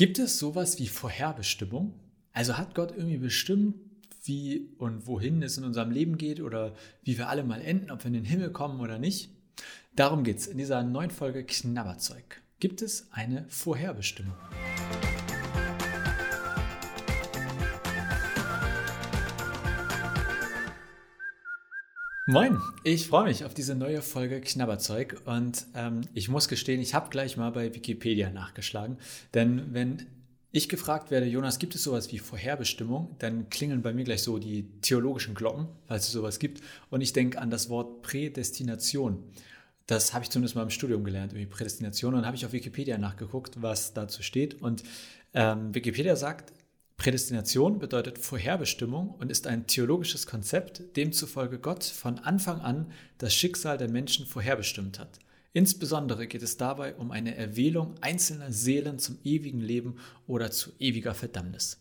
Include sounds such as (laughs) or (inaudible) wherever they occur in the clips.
Gibt es sowas wie Vorherbestimmung? Also hat Gott irgendwie bestimmt, wie und wohin es in unserem Leben geht oder wie wir alle mal enden, ob wir in den Himmel kommen oder nicht? Darum geht es in dieser neuen Folge Knabberzeug. Gibt es eine Vorherbestimmung? Moin, ich freue mich auf diese neue Folge Knabberzeug und ähm, ich muss gestehen, ich habe gleich mal bei Wikipedia nachgeschlagen, denn wenn ich gefragt werde, Jonas, gibt es sowas wie Vorherbestimmung, dann klingeln bei mir gleich so die theologischen Glocken, falls es sowas gibt und ich denke an das Wort Prädestination. Das habe ich zumindest mal im Studium gelernt, irgendwie Prädestination. Und habe ich auf Wikipedia nachgeguckt, was dazu steht. Und ähm, Wikipedia sagt, Prädestination bedeutet Vorherbestimmung und ist ein theologisches Konzept, demzufolge Gott von Anfang an das Schicksal der Menschen vorherbestimmt hat. Insbesondere geht es dabei um eine Erwählung einzelner Seelen zum ewigen Leben oder zu ewiger Verdammnis.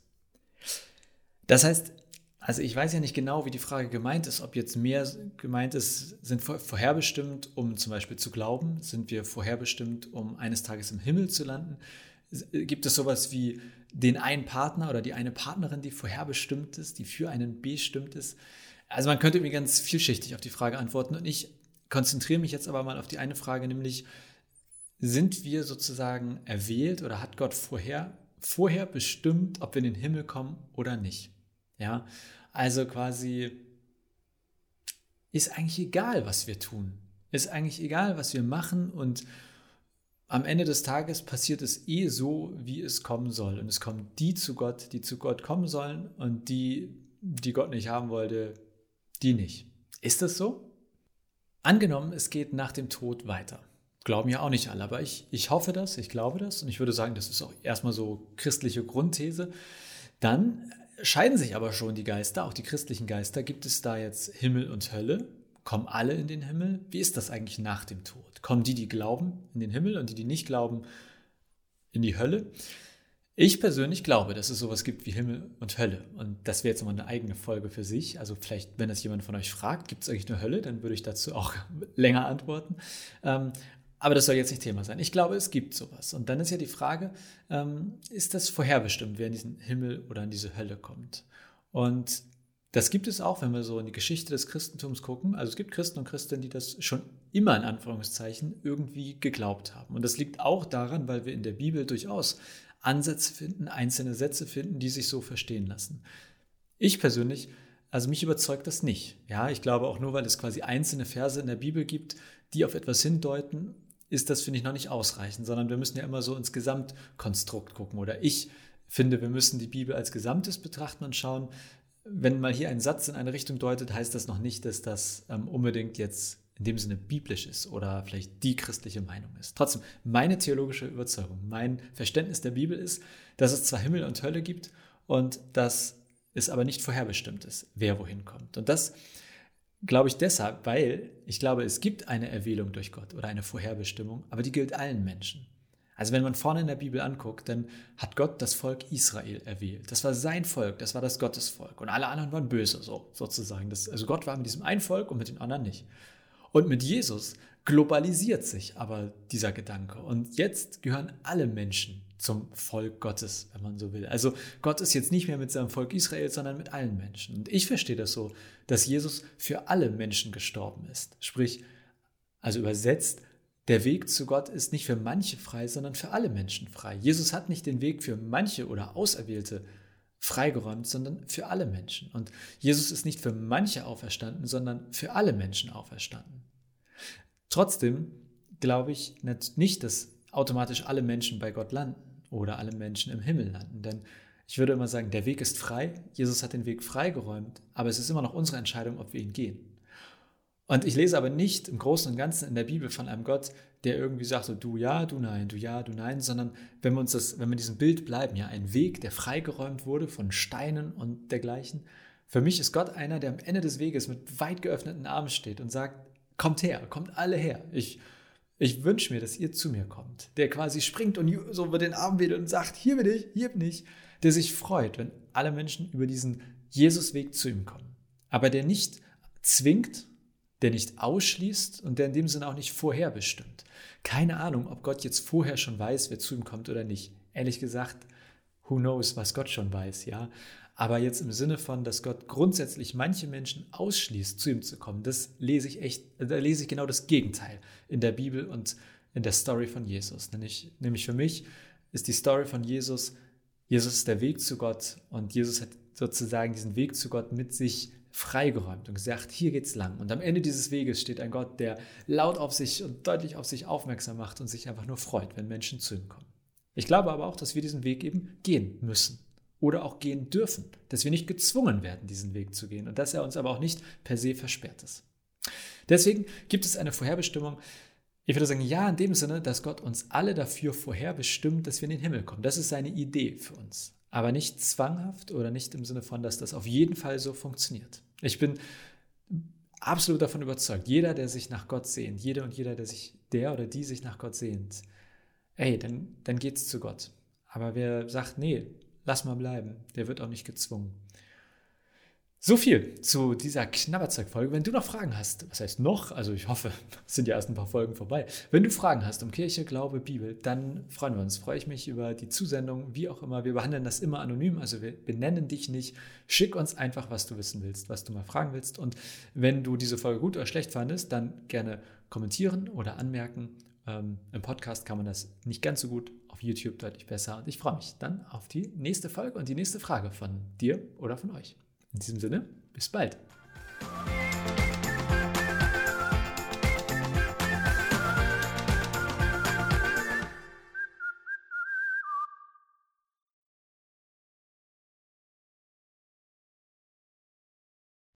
Das heißt, also ich weiß ja nicht genau, wie die Frage gemeint ist, ob jetzt mehr gemeint ist, sind vorherbestimmt, um zum Beispiel zu glauben, sind wir vorherbestimmt, um eines Tages im Himmel zu landen, Gibt es sowas wie den einen Partner oder die eine Partnerin, die vorherbestimmt ist, die für einen bestimmt ist? Also man könnte mir ganz vielschichtig auf die Frage antworten und ich konzentriere mich jetzt aber mal auf die eine Frage, nämlich sind wir sozusagen erwählt oder hat Gott vorher, vorher bestimmt, ob wir in den Himmel kommen oder nicht? Ja, also quasi ist eigentlich egal, was wir tun. Ist eigentlich egal, was wir machen und am Ende des Tages passiert es eh so, wie es kommen soll. Und es kommen die zu Gott, die zu Gott kommen sollen und die, die Gott nicht haben wollte, die nicht. Ist das so? Angenommen, es geht nach dem Tod weiter. Glauben ja auch nicht alle, aber ich, ich hoffe das, ich glaube das und ich würde sagen, das ist auch erstmal so christliche Grundthese. Dann scheiden sich aber schon die Geister, auch die christlichen Geister. Gibt es da jetzt Himmel und Hölle? Kommen alle in den Himmel? Wie ist das eigentlich nach dem Tod? Kommen die, die glauben, in den Himmel und die, die nicht glauben, in die Hölle? Ich persönlich glaube, dass es sowas gibt wie Himmel und Hölle. Und das wäre jetzt nochmal eine eigene Folge für sich. Also vielleicht, wenn das jemand von euch fragt, gibt es eigentlich eine Hölle, dann würde ich dazu auch (laughs) länger antworten. Ähm, aber das soll jetzt nicht Thema sein. Ich glaube, es gibt sowas. Und dann ist ja die Frage, ähm, ist das vorherbestimmt, wer in diesen Himmel oder in diese Hölle kommt? Und das gibt es auch, wenn wir so in die Geschichte des Christentums gucken. Also es gibt Christen und Christinnen, die das schon immer in Anführungszeichen irgendwie geglaubt haben. Und das liegt auch daran, weil wir in der Bibel durchaus Ansätze finden, einzelne Sätze finden, die sich so verstehen lassen. Ich persönlich, also mich überzeugt das nicht. Ja, ich glaube auch nur, weil es quasi einzelne Verse in der Bibel gibt, die auf etwas hindeuten, ist das, finde ich, noch nicht ausreichend, sondern wir müssen ja immer so ins Gesamtkonstrukt gucken. Oder ich finde, wir müssen die Bibel als Gesamtes betrachten und schauen, wenn mal hier ein Satz in eine Richtung deutet, heißt das noch nicht, dass das ähm, unbedingt jetzt in dem Sinne biblisch ist oder vielleicht die christliche Meinung ist. Trotzdem, meine theologische Überzeugung, mein Verständnis der Bibel ist, dass es zwar Himmel und Hölle gibt und dass es aber nicht vorherbestimmt ist, wer wohin kommt. Und das glaube ich deshalb, weil ich glaube, es gibt eine Erwählung durch Gott oder eine Vorherbestimmung, aber die gilt allen Menschen. Also wenn man vorne in der Bibel anguckt, dann hat Gott das Volk Israel erwählt. Das war sein Volk, das war das Gottesvolk. Und alle anderen waren böse, so sozusagen. Das, also Gott war mit diesem einen Volk und mit den anderen nicht. Und mit Jesus globalisiert sich aber dieser Gedanke. Und jetzt gehören alle Menschen zum Volk Gottes, wenn man so will. Also Gott ist jetzt nicht mehr mit seinem Volk Israel, sondern mit allen Menschen. Und ich verstehe das so, dass Jesus für alle Menschen gestorben ist. Sprich, also übersetzt, der Weg zu Gott ist nicht für manche frei, sondern für alle Menschen frei. Jesus hat nicht den Weg für manche oder Auserwählte freigeräumt, sondern für alle Menschen. Und Jesus ist nicht für manche auferstanden, sondern für alle Menschen auferstanden. Trotzdem glaube ich nicht, dass automatisch alle Menschen bei Gott landen oder alle Menschen im Himmel landen. Denn ich würde immer sagen, der Weg ist frei. Jesus hat den Weg freigeräumt, aber es ist immer noch unsere Entscheidung, ob wir ihn gehen. Und ich lese aber nicht im Großen und Ganzen in der Bibel von einem Gott, der irgendwie sagt, so du ja, du nein, du ja, du nein, sondern wenn wir uns das, wenn wir diesem Bild bleiben, ja, ein Weg, der freigeräumt wurde von Steinen und dergleichen. Für mich ist Gott einer, der am Ende des Weges mit weit geöffneten Armen steht und sagt, kommt her, kommt alle her. Ich, ich wünsche mir, dass ihr zu mir kommt. Der quasi springt und so über den Arm wedelt und sagt, hier bin ich, hier bin ich. Der sich freut, wenn alle Menschen über diesen Jesusweg zu ihm kommen. Aber der nicht zwingt, der nicht ausschließt und der in dem Sinne auch nicht vorherbestimmt. Keine Ahnung, ob Gott jetzt vorher schon weiß, wer zu ihm kommt oder nicht. ehrlich gesagt, who knows, was Gott schon weiß, ja. Aber jetzt im Sinne von, dass Gott grundsätzlich manche Menschen ausschließt, zu ihm zu kommen, das lese ich echt, da lese ich genau das Gegenteil in der Bibel und in der Story von Jesus. Nämlich, nämlich für mich ist die Story von Jesus, Jesus ist der Weg zu Gott und Jesus hat sozusagen diesen Weg zu Gott mit sich freigeräumt und gesagt, hier geht's lang. Und am Ende dieses Weges steht ein Gott, der laut auf sich und deutlich auf sich aufmerksam macht und sich einfach nur freut, wenn Menschen zu ihm kommen. Ich glaube aber auch, dass wir diesen Weg eben gehen müssen oder auch gehen dürfen, dass wir nicht gezwungen werden, diesen Weg zu gehen und dass er uns aber auch nicht per se versperrt ist. Deswegen gibt es eine Vorherbestimmung. Ich würde sagen, ja, in dem Sinne, dass Gott uns alle dafür vorherbestimmt, dass wir in den Himmel kommen. Das ist seine Idee für uns. Aber nicht zwanghaft oder nicht im Sinne von, dass das auf jeden Fall so funktioniert. Ich bin absolut davon überzeugt, jeder, der sich nach Gott sehnt, jeder und jeder, der sich, der oder die sich nach Gott sehnt, ey, dann, dann geht's zu Gott. Aber wer sagt, nee, lass mal bleiben, der wird auch nicht gezwungen. So viel zu dieser Knabberzeug-Folge. Wenn du noch Fragen hast, was heißt noch? Also ich hoffe, (laughs) es sind ja erst ein paar Folgen vorbei. Wenn du Fragen hast um Kirche, Glaube, Bibel, dann freuen wir uns. Freue ich mich über die Zusendung, wie auch immer. Wir behandeln das immer anonym, also wir benennen dich nicht. Schick uns einfach, was du wissen willst, was du mal fragen willst. Und wenn du diese Folge gut oder schlecht fandest, dann gerne kommentieren oder anmerken. Ähm, Im Podcast kann man das nicht ganz so gut, auf YouTube deutlich besser. Und ich freue mich dann auf die nächste Folge und die nächste Frage von dir oder von euch. In diesem Sinne, bis bald.